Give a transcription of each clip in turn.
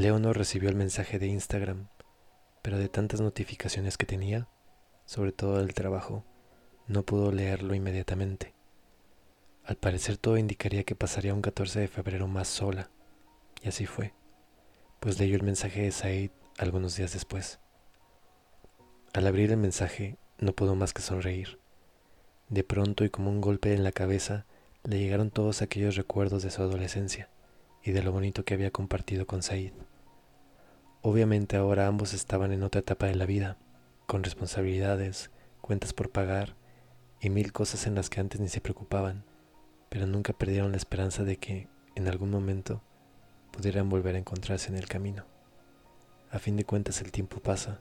Leonor recibió el mensaje de Instagram, pero de tantas notificaciones que tenía, sobre todo del trabajo, no pudo leerlo inmediatamente. Al parecer todo indicaría que pasaría un 14 de febrero más sola, y así fue, pues leyó el mensaje de Said algunos días después. Al abrir el mensaje no pudo más que sonreír. De pronto y como un golpe en la cabeza le llegaron todos aquellos recuerdos de su adolescencia y de lo bonito que había compartido con Said. Obviamente ahora ambos estaban en otra etapa de la vida, con responsabilidades, cuentas por pagar y mil cosas en las que antes ni se preocupaban, pero nunca perdieron la esperanza de que, en algún momento, pudieran volver a encontrarse en el camino. A fin de cuentas el tiempo pasa,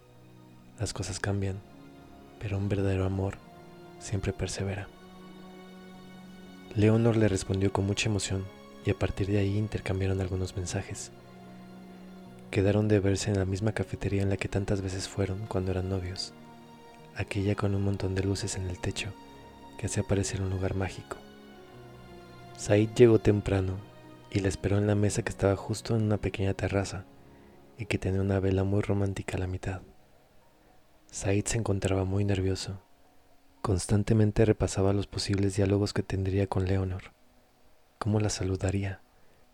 las cosas cambian, pero un verdadero amor siempre persevera. Leonor le respondió con mucha emoción y a partir de ahí intercambiaron algunos mensajes. Quedaron de verse en la misma cafetería en la que tantas veces fueron cuando eran novios, aquella con un montón de luces en el techo que hacía parecer un lugar mágico. Said llegó temprano y la esperó en la mesa que estaba justo en una pequeña terraza y que tenía una vela muy romántica a la mitad. Said se encontraba muy nervioso. Constantemente repasaba los posibles diálogos que tendría con Leonor. ¿Cómo la saludaría?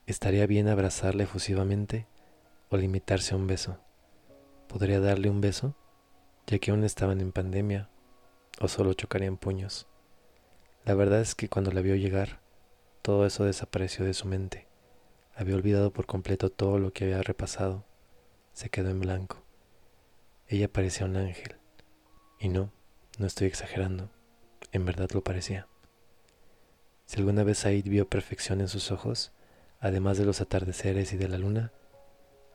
¿Estaría bien abrazarla efusivamente o limitarse a un beso? ¿Podría darle un beso? Ya que aún estaban en pandemia, o solo chocarían puños. La verdad es que cuando la vio llegar, todo eso desapareció de su mente. Había olvidado por completo todo lo que había repasado. Se quedó en blanco. Ella parecía un ángel. Y no, no estoy exagerando. En verdad lo parecía. Si alguna vez Said vio perfección en sus ojos, además de los atardeceres y de la luna,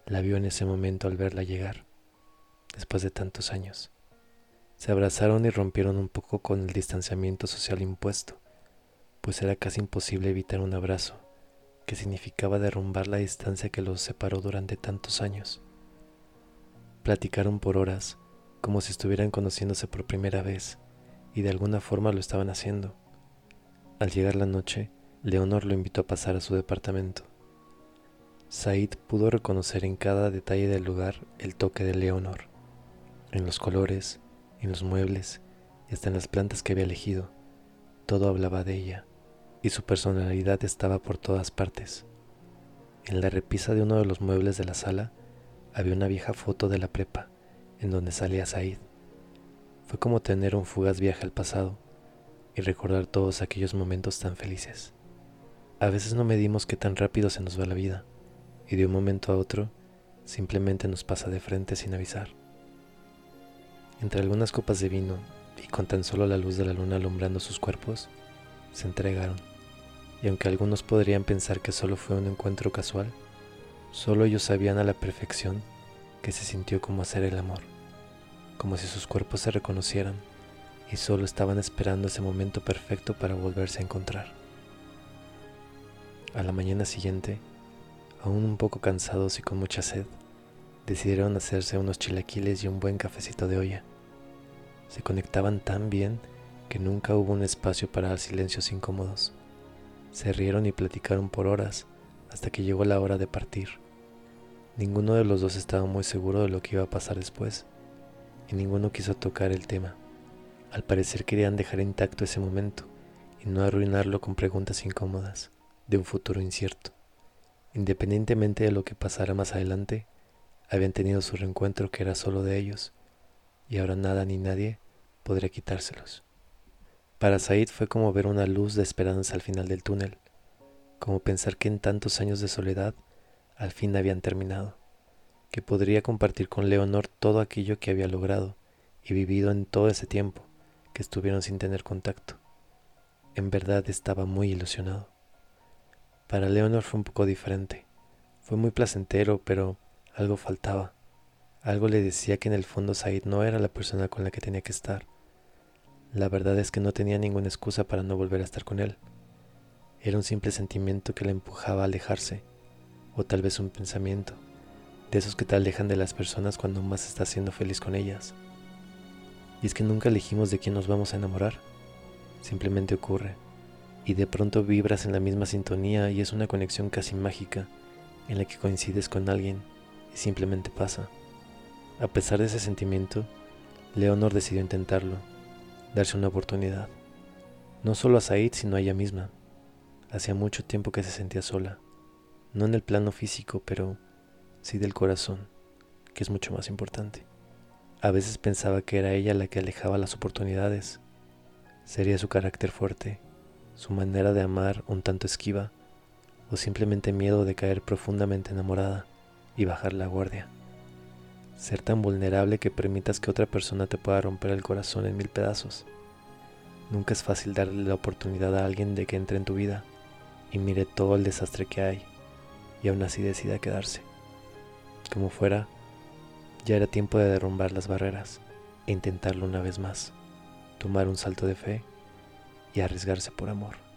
la vio en ese momento al verla llegar, después de tantos años. Se abrazaron y rompieron un poco con el distanciamiento social impuesto, pues era casi imposible evitar un abrazo, que significaba derrumbar la distancia que los separó durante tantos años. Platicaron por horas, como si estuvieran conociéndose por primera vez, y de alguna forma lo estaban haciendo. Al llegar la noche, Leonor lo invitó a pasar a su departamento. Said pudo reconocer en cada detalle del lugar el toque de Leonor, en los colores, en los muebles y hasta en las plantas que había elegido. Todo hablaba de ella, y su personalidad estaba por todas partes. En la repisa de uno de los muebles de la sala había una vieja foto de la prepa, en donde salía Said. Fue como tener un fugaz viaje al pasado y recordar todos aquellos momentos tan felices. A veces no medimos qué tan rápido se nos va la vida, y de un momento a otro simplemente nos pasa de frente sin avisar. Entre algunas copas de vino y con tan solo la luz de la luna alumbrando sus cuerpos, se entregaron. Y aunque algunos podrían pensar que solo fue un encuentro casual, solo ellos sabían a la perfección que se sintió como hacer el amor, como si sus cuerpos se reconocieran y solo estaban esperando ese momento perfecto para volverse a encontrar. A la mañana siguiente, aún un poco cansados y con mucha sed, decidieron hacerse unos chilaquiles y un buen cafecito de olla. Se conectaban tan bien que nunca hubo un espacio para silencios incómodos. Se rieron y platicaron por horas hasta que llegó la hora de partir. Ninguno de los dos estaba muy seguro de lo que iba a pasar después y ninguno quiso tocar el tema. Al parecer querían dejar intacto ese momento y no arruinarlo con preguntas incómodas de un futuro incierto. Independientemente de lo que pasara más adelante, habían tenido su reencuentro que era solo de ellos y ahora nada ni nadie podría quitárselos. Para Said fue como ver una luz de esperanza al final del túnel, como pensar que en tantos años de soledad al fin habían terminado, que podría compartir con Leonor todo aquello que había logrado y vivido en todo ese tiempo que estuvieron sin tener contacto. En verdad estaba muy ilusionado. Para Leonor fue un poco diferente. Fue muy placentero, pero algo faltaba. Algo le decía que en el fondo Said no era la persona con la que tenía que estar. La verdad es que no tenía ninguna excusa para no volver a estar con él. Era un simple sentimiento que le empujaba a alejarse, o tal vez un pensamiento, de esos que te alejan de las personas cuando más estás siendo feliz con ellas. Y es que nunca elegimos de quién nos vamos a enamorar, simplemente ocurre, y de pronto vibras en la misma sintonía y es una conexión casi mágica en la que coincides con alguien y simplemente pasa. A pesar de ese sentimiento, Leonor decidió intentarlo, darse una oportunidad. No solo a Said, sino a ella misma. Hacía mucho tiempo que se sentía sola, no en el plano físico, pero sí del corazón, que es mucho más importante. A veces pensaba que era ella la que alejaba las oportunidades. Sería su carácter fuerte, su manera de amar un tanto esquiva, o simplemente miedo de caer profundamente enamorada y bajar la guardia. Ser tan vulnerable que permitas que otra persona te pueda romper el corazón en mil pedazos. Nunca es fácil darle la oportunidad a alguien de que entre en tu vida y mire todo el desastre que hay y aún así decida quedarse. Como fuera, ya era tiempo de derrumbar las barreras e intentarlo una vez más, tomar un salto de fe y arriesgarse por amor.